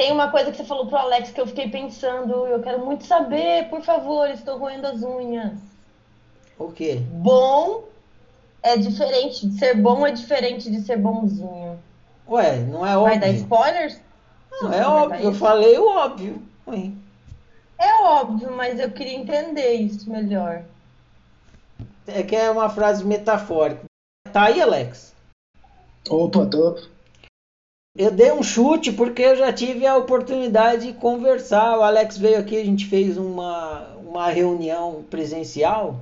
Tem uma coisa que você falou pro Alex que eu fiquei pensando, eu quero muito saber, por favor, estou roendo as unhas. O quê? Bom é diferente, de ser bom é diferente de ser bonzinho. Ué, não é Vai dar óbvio? spoilers? Não, é óbvio, eu falei o óbvio. Ué. É óbvio, mas eu queria entender isso melhor. É que é uma frase metafórica. Tá aí, Alex? Opa, tô. Eu dei um chute porque eu já tive a oportunidade de conversar. O Alex veio aqui, a gente fez uma, uma reunião presencial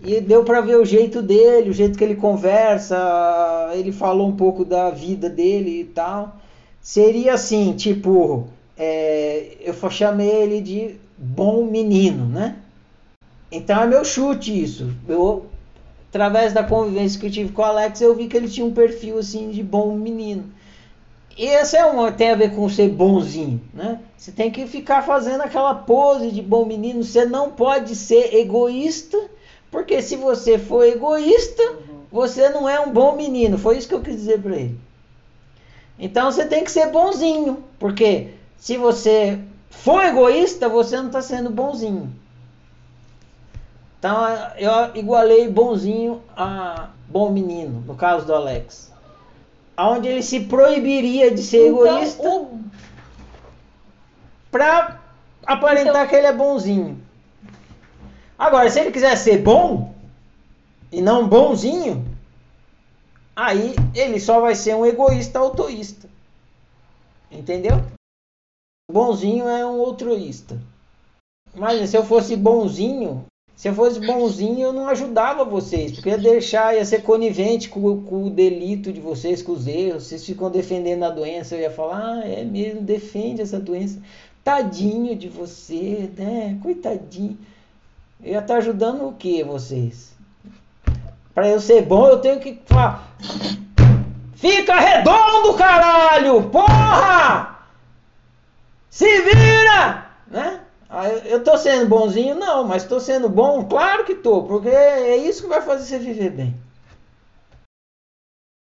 e deu para ver o jeito dele, o jeito que ele conversa. Ele falou um pouco da vida dele e tal. Seria assim, tipo, é, eu chamei ele de bom menino, né? Então é meu chute isso. Eu, através da convivência que eu tive com o Alex, eu vi que ele tinha um perfil assim de bom menino. E esse é uma, tem a ver com ser bonzinho, né? Você tem que ficar fazendo aquela pose de bom menino. Você não pode ser egoísta, porque se você for egoísta, você não é um bom menino. Foi isso que eu quis dizer para ele. Então você tem que ser bonzinho, porque se você for egoísta, você não está sendo bonzinho. Então eu igualei bonzinho a bom menino, no caso do Alex. Onde ele se proibiria de ser Então, egoísta o- para aparentar Então- que ele é bonzinho. Agora, se ele quiser ser bom e não bonzinho, aí ele só vai ser um egoísta autoísta. Entendeu? Bonzinho é um altruísta. Mas se eu fosse bonzinho, se eu fosse bonzinho, eu não ajudava vocês, porque ia deixar, ia ser conivente com, com o delito de vocês, com os erros. Vocês ficam defendendo a doença, eu ia falar, ah, é mesmo, defende essa doença. Tadinho de você, né? Coitadinho. Eu ia estar ajudando o que vocês? Para eu ser bom, eu tenho que falar. Fica redondo, caralho! Porra! Se vira! Né? Aí eu tô sendo bonzinho? Não, mas tô sendo bom? Claro que tô, porque é isso que vai fazer você viver bem.